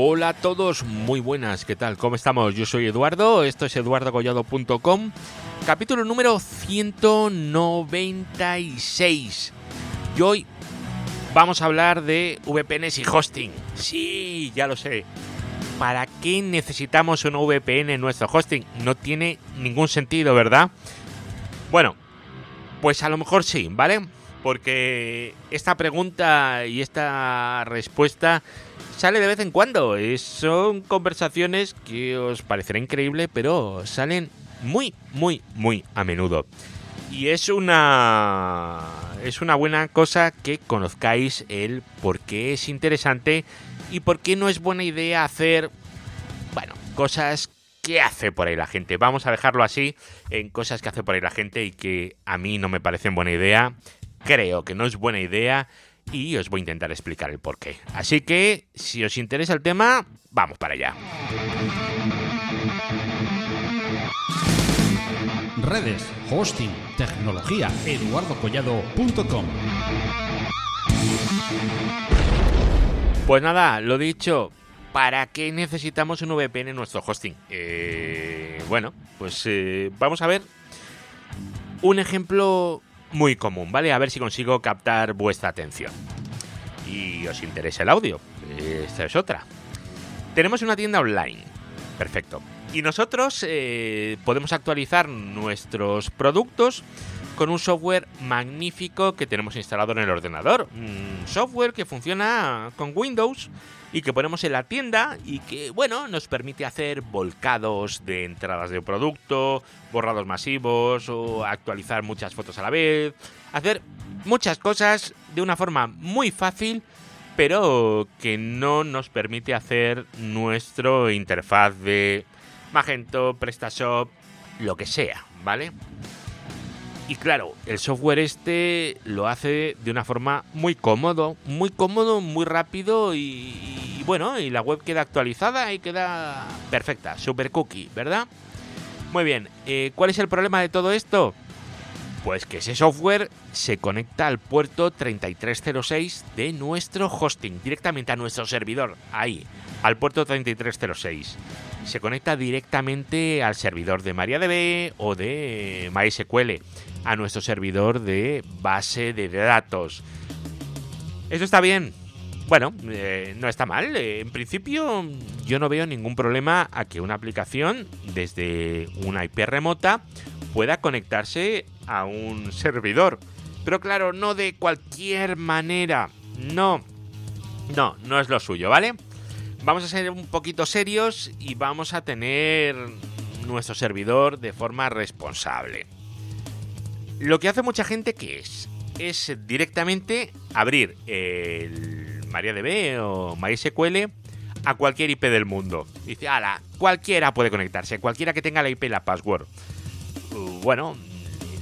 Hola a todos, muy buenas, ¿qué tal? ¿Cómo estamos? Yo soy Eduardo, esto es eduardogollado.com, capítulo número 196. Y hoy vamos a hablar de VPNs y hosting. Sí, ya lo sé. ¿Para qué necesitamos una VPN en nuestro hosting? No tiene ningún sentido, ¿verdad? Bueno, pues a lo mejor sí, ¿vale? Porque esta pregunta y esta respuesta sale de vez en cuando. son conversaciones que os parecerá increíble, pero salen muy, muy, muy a menudo. Y es una es una buena cosa que conozcáis el por qué es interesante y por qué no es buena idea hacer bueno, cosas que hace por ahí la gente. Vamos a dejarlo así en cosas que hace por ahí la gente y que a mí no me parecen buena idea. Creo que no es buena idea y os voy a intentar explicar el porqué. Así que, si os interesa el tema, vamos para allá. Redes, hosting, tecnología, eduardocollado.com. Pues nada, lo dicho, ¿para qué necesitamos un VPN en nuestro hosting? Eh, bueno, pues eh, vamos a ver un ejemplo muy común, ¿vale? A ver si consigo captar vuestra atención. Y os interesa el audio. Esta es otra. Tenemos una tienda online. Perfecto. Y nosotros eh, podemos actualizar nuestros productos con un software magnífico que tenemos instalado en el ordenador. Un software que funciona con Windows y que ponemos en la tienda y que, bueno, nos permite hacer volcados de entradas de producto, borrados masivos o actualizar muchas fotos a la vez, hacer muchas cosas de una forma muy fácil, pero que no nos permite hacer nuestro interfaz de Magento, PrestaShop, lo que sea, ¿vale? Y claro, el software este lo hace de una forma muy cómodo, muy cómodo, muy rápido y, bueno, y la web queda actualizada y queda perfecta, super cookie, ¿verdad? Muy bien, eh, ¿cuál es el problema de todo esto? Pues que ese software se conecta al puerto 3306 de nuestro hosting, directamente a nuestro servidor, ahí, al puerto 3306. Se conecta directamente al servidor de MariaDB o de MySQL a nuestro servidor de base de datos. ¿Eso está bien? Bueno, eh, no está mal. Eh, en principio yo no veo ningún problema a que una aplicación desde una IP remota pueda conectarse a un servidor. Pero claro, no de cualquier manera. No. No, no es lo suyo, ¿vale? Vamos a ser un poquito serios y vamos a tener nuestro servidor de forma responsable. Lo que hace mucha gente, ¿qué es? Es directamente abrir el MariaDB o MySQL a cualquier IP del mundo. Dice, ala, cualquiera puede conectarse, cualquiera que tenga la IP y la password. Uh, bueno,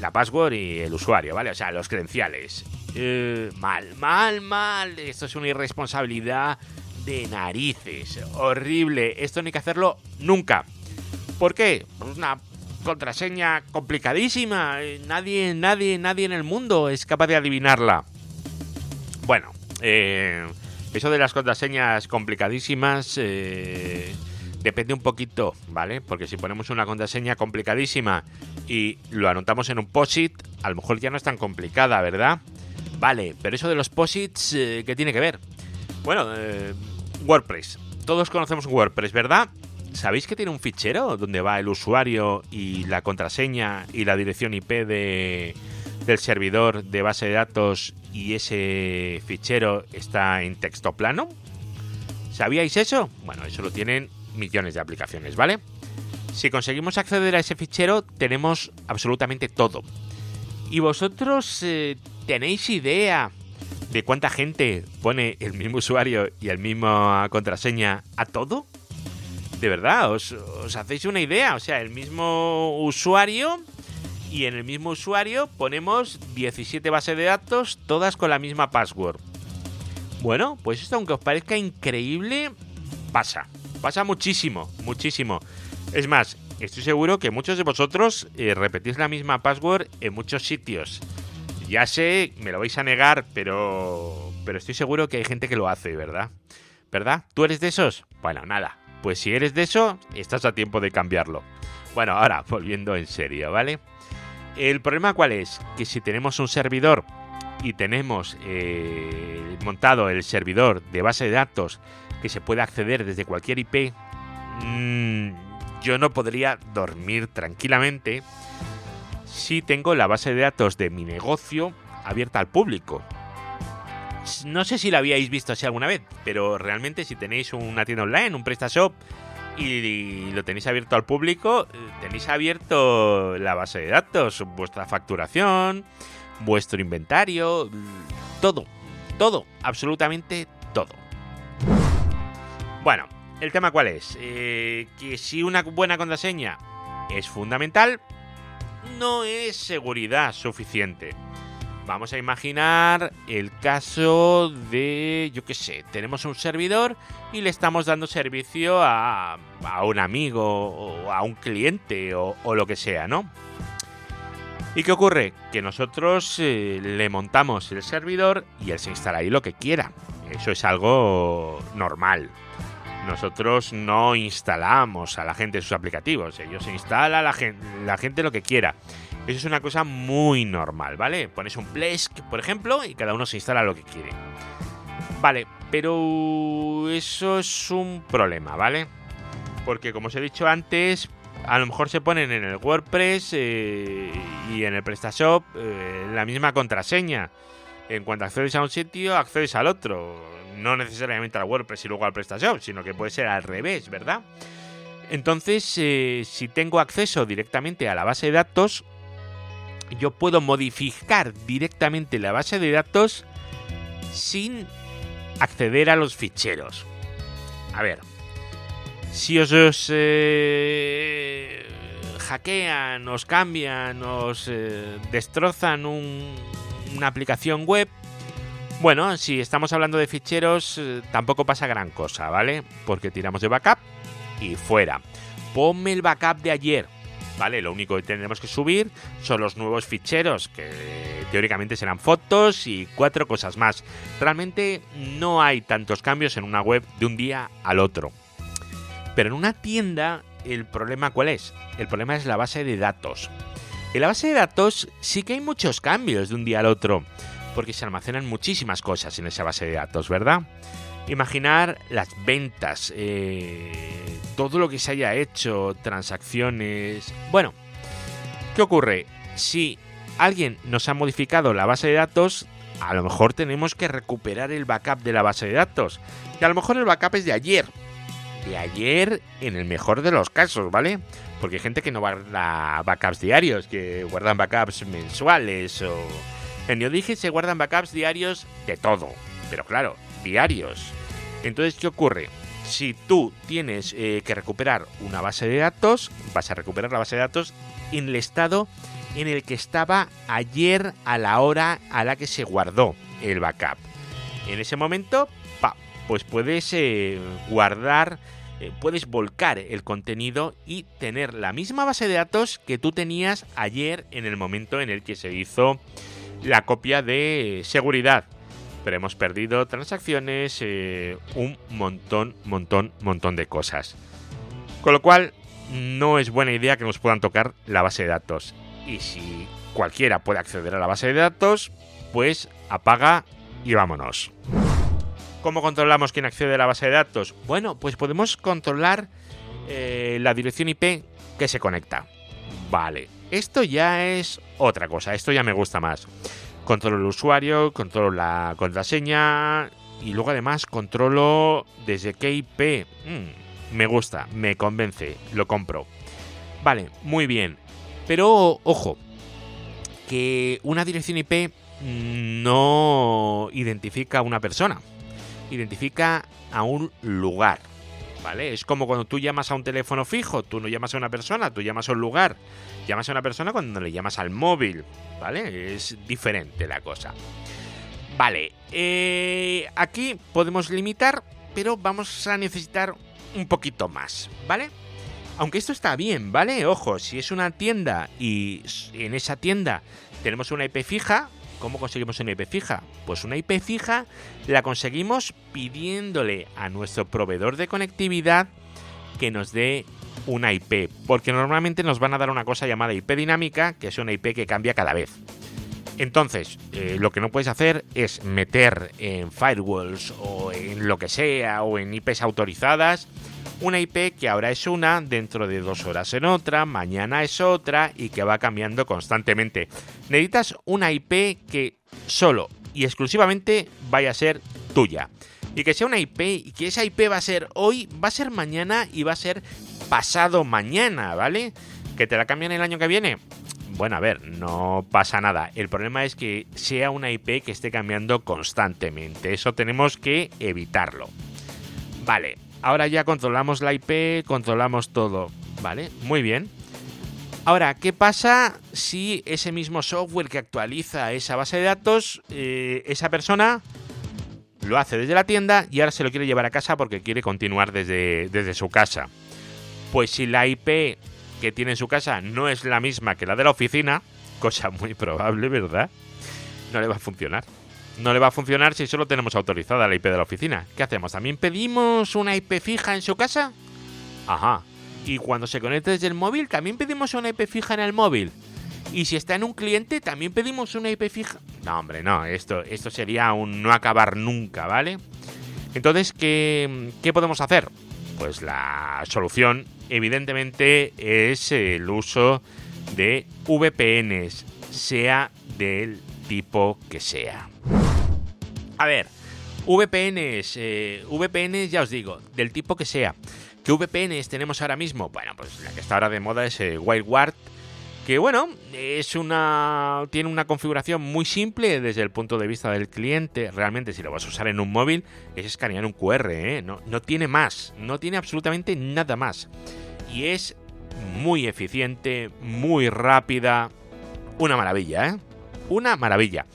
la password y el usuario, ¿vale? O sea, los credenciales. Uh, mal, mal, mal. Esto es una irresponsabilidad de narices. Horrible. Esto no hay que hacerlo nunca. ¿Por qué? Una contraseña complicadísima. Eh, nadie, nadie, nadie en el mundo es capaz de adivinarla. Bueno, eh, eso de las contraseñas complicadísimas eh, depende un poquito, ¿vale? Porque si ponemos una contraseña complicadísima y lo anotamos en un POSIT, a lo mejor ya no es tan complicada, ¿verdad? Vale, pero eso de los POSITs, ¿qué tiene que ver? Bueno, WordPress. Todos conocemos WordPress, ¿verdad? ¿Sabéis que tiene un fichero donde va el usuario y la contraseña y la dirección IP de, del servidor de base de datos y ese fichero está en texto plano? ¿Sabíais eso? Bueno, eso lo tienen millones de aplicaciones, ¿vale? Si conseguimos acceder a ese fichero, tenemos absolutamente todo. ¿Y vosotros eh, tenéis idea de cuánta gente pone el mismo usuario y el mismo contraseña a todo? de verdad, os, hacéis una idea. O sea, el mismo usuario y en el mismo usuario ponemos 17 bases de datos, todas con la misma password. Bueno, pues esto, aunque os parezca increíble, pasa. Pasa muchísimo, muchísimo. Es más, estoy seguro que muchos de vosotros eh, repetís la misma password en muchos sitios. Ya sé, me lo vais a negar, pero, pero estoy seguro que hay gente que lo hace, ¿verdad? ¿verdad? ¿Tú eres de esos? Bueno, nada. Pues si eres de eso, estás a tiempo de cambiarlo. Bueno, ahora, volviendo en serio, ¿vale? El problema cuál es? Que si tenemos un servidor y tenemos eh, montado el servidor de base de datos que se puede acceder desde cualquier IP, mmm, yo no podría dormir tranquilamente si tengo la base de datos de mi negocio abierta al público. No sé si la habíais visto así alguna vez, pero realmente si tenéis una tienda online, un PrestaShop y lo tenéis abierto al público, tenéis abierto la base de datos, vuestra facturación, vuestro inventario, todo, todo, absolutamente todo. Bueno, el tema cuál es? Eh, que si una buena contraseña es fundamental, no es seguridad suficiente. Vamos a imaginar el caso de, yo qué sé, tenemos un servidor y le estamos dando servicio a, a un amigo o a un cliente o, lo que sea, ¿no? ¿Y qué ocurre? Que nosotros eh, le montamos el servidor y él se instala ahí lo que quiera. Eso es algo normal. Nosotros no instalamos a la gente sus aplicativos. Ellos se instala la gente, lo que quiera. Eso es una cosa muy normal, ¿vale? Pones un Plesk, por ejemplo, y cada uno se instala lo que quiere. Vale, pero eso es un problema, ¿vale? Porque como os he dicho antes, a lo mejor se ponen en el WordPress eh, y en el PrestaShop eh, la misma contraseña. En cuanto accedes a un sitio, accedes al otro. No necesariamente al WordPress y luego al PrestaShop, sino que puede ser al revés, ¿verdad? Entonces, eh, si tengo acceso directamente a la base de datos, yo puedo modificar directamente la base de datos sin acceder a los ficheros. A ver, si os, eh, hackean, os cambian, os eh, destrozan un, una aplicación web, bueno, si estamos hablando de ficheros, eh, tampoco pasa gran cosa, ¿vale? Porque tiramos de backup y fuera. Ponme el backup de ayer. ¿vale? Lo único que tendremos que subir son los nuevos ficheros, que teóricamente serán fotos y cuatro cosas más. Realmente no hay tantos cambios en una web de un día al otro. Pero en una tienda, ¿el problema cuál es? El problema es la base de datos. En la base de datos sí que hay muchos cambios de un día al otro, porque se almacenan muchísimas cosas en esa base de datos, ¿verdad? Imaginar las ventas, eh, todo lo que se haya hecho, transacciones. Bueno, ¿qué ocurre? Si alguien nos ha modificado la base de datos, a lo mejor tenemos que recuperar el backup de la base de datos. Y a lo mejor el backup es de ayer. De ayer en el mejor de los casos, ¿vale? Porque hay gente que no guarda backups diarios, que guardan backups mensuales o... En Neodigi se guardan backups diarios de todo. Pero claro, diarios. Entonces, ¿qué ocurre? Si tú tienes eh, que recuperar una base de datos, vas a recuperar la base de datos en el estado en el que estaba ayer a la hora a la que se guardó el backup. En ese momento, pues puedes eh, guardar, eh, puedes volcar el contenido y tener la misma base de datos que tú tenías ayer en el momento en el que se hizo la copia de seguridad pero hemos perdido transacciones, eh, un montón, montón, montón de cosas. Con lo cual, no es buena idea que nos puedan tocar la base de datos. Y si cualquiera puede acceder a la base de datos, pues apaga y vámonos. ¿Cómo controlamos quién accede a la base de datos? Bueno, pues podemos controlar eh, la dirección IP que se conecta. Vale, esto ya es otra cosa, esto ya me gusta más. Controlo el usuario, controlo la contraseña y luego además controlo desde qué IP. Mm, me gusta, me convence, lo compro. Vale, muy bien. Pero ojo, que una dirección IP no identifica a una persona, identifica a un lugar. ¿Vale? Es como cuando tú llamas a un teléfono fijo, tú no llamas a una persona, tú llamas a un lugar. Llamas a una persona cuando le llamas al móvil, ¿vale? Es diferente la cosa. Vale, eh, aquí podemos limitar, pero vamos a necesitar un poquito más, ¿vale? Aunque esto está bien, ¿vale? Ojo, si es una tienda y en esa tienda tenemos una IP fija, ¿Cómo conseguimos una IP fija? Pues una IP fija la conseguimos pidiéndole a nuestro proveedor de conectividad que nos dé una IP, porque normalmente nos van a dar una cosa llamada IP dinámica, que es una IP que cambia cada vez. Entonces, eh, lo que no puedes hacer es meter en firewalls o en lo que sea o en IPs autorizadas una IP que ahora es una, dentro de dos horas en otra, mañana es otra y que va cambiando constantemente. Necesitas una IP que solo y exclusivamente vaya a ser tuya. Y que sea una IP y que esa IP va a ser hoy, va a ser mañana y va a ser pasado mañana, ¿vale? Que te la cambian el año que viene. Bueno, a ver, no pasa nada. El problema es que sea una IP que esté cambiando constantemente. Eso tenemos que evitarlo. Vale, ahora ya controlamos la IP, controlamos todo. Vale, muy bien. Ahora, ¿qué pasa si ese mismo software que actualiza esa base de datos, eh, esa persona lo hace desde la tienda y ahora se lo quiere llevar a casa porque quiere continuar desde, desde su casa? Pues si la IP que tiene en su casa no es la misma que la de la oficina, cosa muy probable, ¿verdad? No le va a funcionar. No le va a funcionar si solo tenemos autorizada la IP de la oficina. ¿Qué hacemos? ¿También pedimos una IP fija en su casa? Ajá. Y cuando se conecta desde el móvil, también pedimos una IP fija en el móvil. Y si está en un cliente, también pedimos una IP fija. No, hombre, no. Esto, esto sería un no acabar nunca, ¿vale? Entonces, ¿qué, ¿qué podemos hacer? Pues la solución, evidentemente, es el uso de VPNs, sea del tipo que sea. A ver, VPNs, eh, VPNs ya os digo, del tipo que sea. ¿Qué VPNs tenemos ahora mismo? Bueno, pues la que está ahora de moda es eh, WildWard, que bueno, es una tiene una configuración muy simple desde el punto de vista del cliente. Realmente si lo vas a usar en un móvil es escanear un QR, ¿eh? no, no tiene más, no tiene absolutamente nada más. Y es muy eficiente, muy rápida, una maravilla, ¿eh? Una maravilla.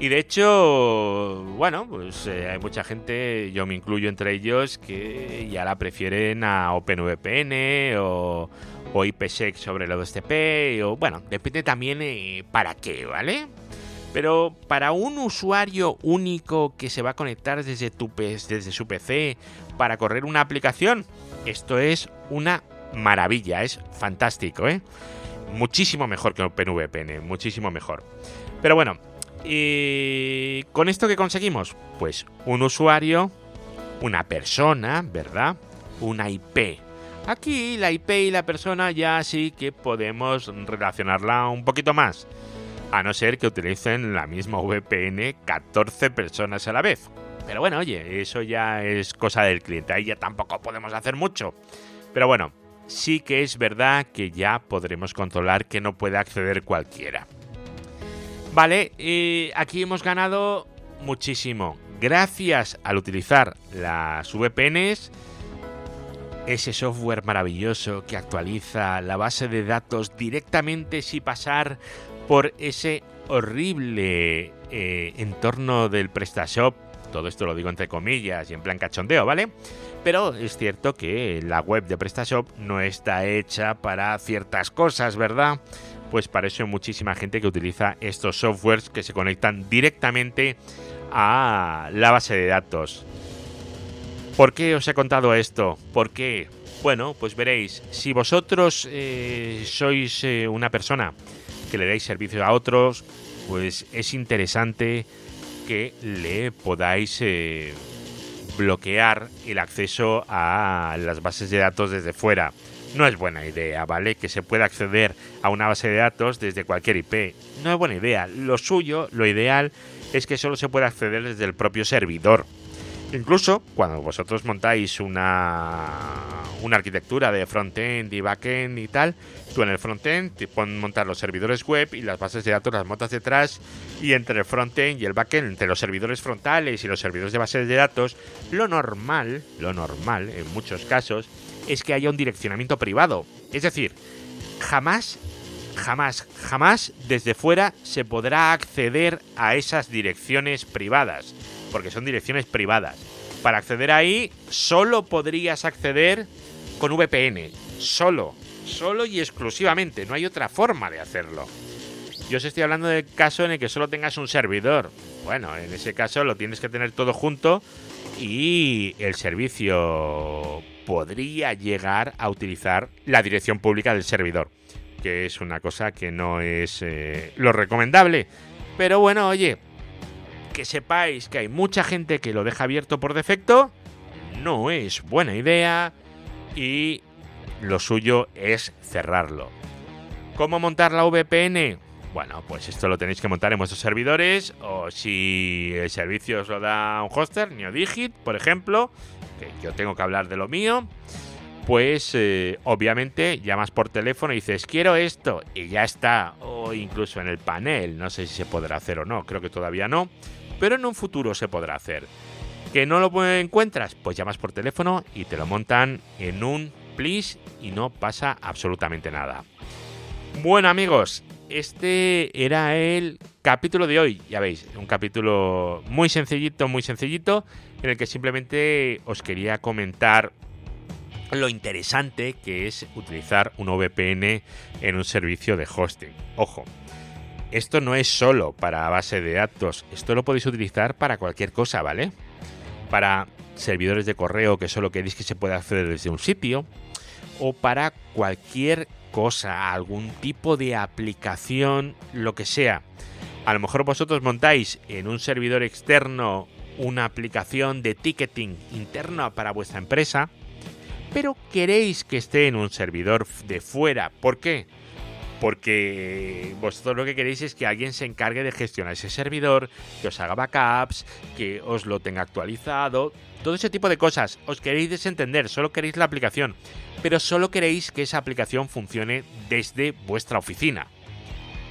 Y de hecho, bueno, pues eh, hay mucha gente, yo me incluyo entre ellos, que ya la prefieren a OpenVPN o, o IPsec sobre el OSTP, o bueno, depende también eh, para qué, ¿vale? Pero para un usuario único que se va a conectar desde, tu, su PC para correr una aplicación, esto es una maravilla, es fantástico, ¿eh? Muchísimo mejor que OpenVPN, muchísimo mejor. Pero bueno, ¿y con esto qué conseguimos? Pues un usuario, una persona, ¿verdad? Una IP. Aquí la IP y la persona ya sí que podemos relacionarla un poquito más. A no ser que utilicen la misma VPN 14 personas a la vez. Pero bueno, oye, eso ya es cosa del cliente. Ahí ya tampoco podemos hacer mucho. Pero bueno, sí que es verdad que ya podremos controlar que no puede acceder cualquiera. Vale, aquí hemos ganado muchísimo. Gracias al utilizar las VPNs, ese software maravilloso que actualiza la base de datos directamente sin pasar por ese horrible eh, entorno del PrestaShop. Todo esto lo digo entre comillas y en plan cachondeo, ¿vale? Pero es cierto que la web de PrestaShop no está hecha para ciertas cosas, ¿verdad? Pues para eso hay muchísima gente que utiliza estos softwares que se conectan directamente a la base de datos. ¿Por qué os he contado esto? ¿Por qué? Bueno, pues veréis, si vosotros eh, sois eh, una persona que le dais servicio a otros, pues es interesante que le podáis eh, bloquear el acceso a las bases de datos desde fuera. No es buena idea, ¿vale? Que se pueda acceder a una base de datos desde cualquier IP. No es buena idea. Lo suyo, lo ideal, es que solo se pueda acceder desde el propio servidor. Incluso cuando vosotros montáis una, una arquitectura de frontend y backend y tal, tú en el frontend te pones montar los servidores web y las bases de datos las montas detrás y entre el frontend y el backend, entre los servidores frontales y los servidores de bases de datos, lo normal, lo normal en muchos casos, es que haya un direccionamiento privado. Es decir, jamás, jamás, jamás desde fuera se podrá acceder a esas direcciones privadas porque son direcciones privadas. Para acceder ahí, solo podrías acceder con VPN. Solo. Solo y exclusivamente. No hay otra forma de hacerlo. Yo os estoy hablando del caso en el que solo tengas un servidor. Bueno, en ese caso lo tienes que tener todo junto y el servicio podría llegar a utilizar la dirección pública del servidor, que es una cosa que no es eh, lo recomendable. Pero bueno, oye, que sepáis que hay mucha gente que lo deja abierto por defecto, no es buena idea y lo suyo es cerrarlo. ¿Cómo montar la VPN? Bueno, pues esto lo tenéis que montar en vuestros servidores o si el servicio os lo da un hoster, NeoDigit, por ejemplo, que yo tengo que hablar de lo mío, pues eh, obviamente llamas por teléfono y dices quiero esto y ya está, o incluso en el panel, no sé si se podrá hacer o no, creo que todavía no, pero en un futuro se podrá hacer. ¿Que no lo encuentras? Pues llamas por teléfono y te lo montan en un please y no pasa absolutamente nada. Bueno amigos, este era el capítulo de hoy, ya veis, un capítulo muy sencillito, muy sencillito, en el que simplemente os quería comentar lo interesante que es utilizar un VPN en un servicio de hosting. Ojo, esto no es solo para base de datos, esto lo podéis utilizar para cualquier cosa, ¿vale? Para servidores de correo que solo queréis que se pueda acceder desde un sitio, o para cualquier cosa, algún tipo de aplicación, lo que sea. A lo mejor vosotros montáis en un servidor externo una aplicación de ticketing interna para vuestra empresa, pero queréis que esté en un servidor de fuera. ¿Por qué? Porque vosotros lo que queréis es que alguien se encargue de gestionar ese servidor, que os haga backups, que os lo tenga actualizado, todo ese tipo de cosas. Os queréis desentender, solo queréis la aplicación pero solo queréis que esa aplicación funcione desde vuestra oficina.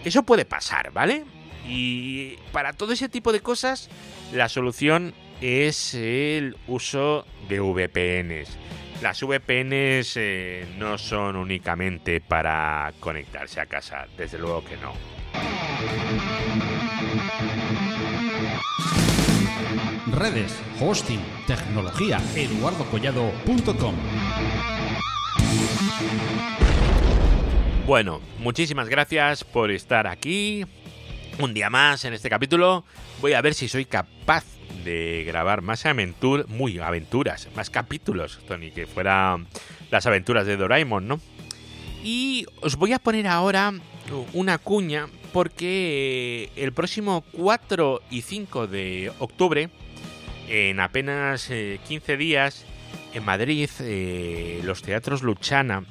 Eso puede pasar, ¿vale? Y para todo ese tipo de cosas, la solución es el uso de VPNs. Las VPNs eh, no son únicamente para conectarse a casa, desde luego que no. Redes, hosting, tecnología, eduardocollado.com bueno, muchísimas gracias por estar aquí. Un día más en este capítulo. Voy a ver si soy capaz de grabar más aventuras, muy aventuras, más capítulos, Tony, que fueran las aventuras de Doraemon, ¿no? Y os voy a poner ahora una cuña porque el próximo 4 y 5 de octubre, en apenas 15 eh, días, en Madrid, eh, los teatros Luchana,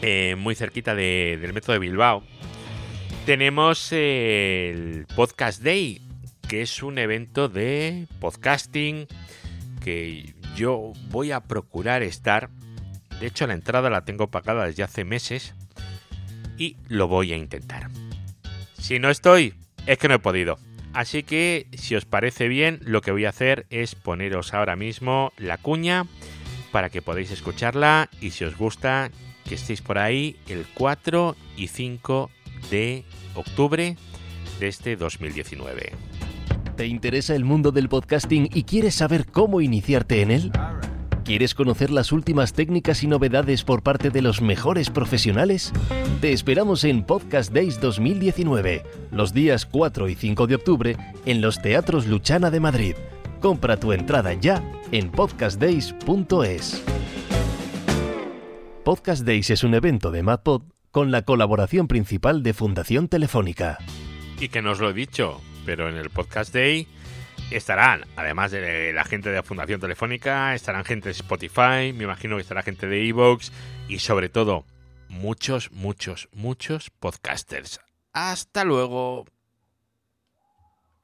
eh, muy cerquita del metro de Bilbao, tenemos el Podcast Day, que es un evento de podcasting que yo voy a procurar estar. De hecho, la entrada la tengo pagada desde hace meses y lo voy a intentar. Si no estoy, es que no he podido. Así que, si os parece bien, lo que voy a hacer es poneros ahora mismo la cuña para que podáis escucharla y si os gusta, que estéis por ahí el 4 y 5 de octubre de este 2019. ¿Te interesa el mundo del podcasting y quieres saber cómo iniciarte en él? ¿Quieres conocer las últimas técnicas y novedades por parte de los mejores profesionales? Te esperamos en Podcast Days 2019, los días 4 y 5 de octubre, en los Teatros Luchana de Madrid. Compra tu entrada ya en podcastdays.es. Podcast Days es un evento de MadPod con la colaboración principal de Fundación Telefónica. Y que nos lo he dicho, pero en el Podcast Day estarán, además de la gente de la Fundación Telefónica, estarán gente de Spotify, me imagino que estará gente de Evox y sobre todo muchos, muchos, muchos podcasters. Hasta luego.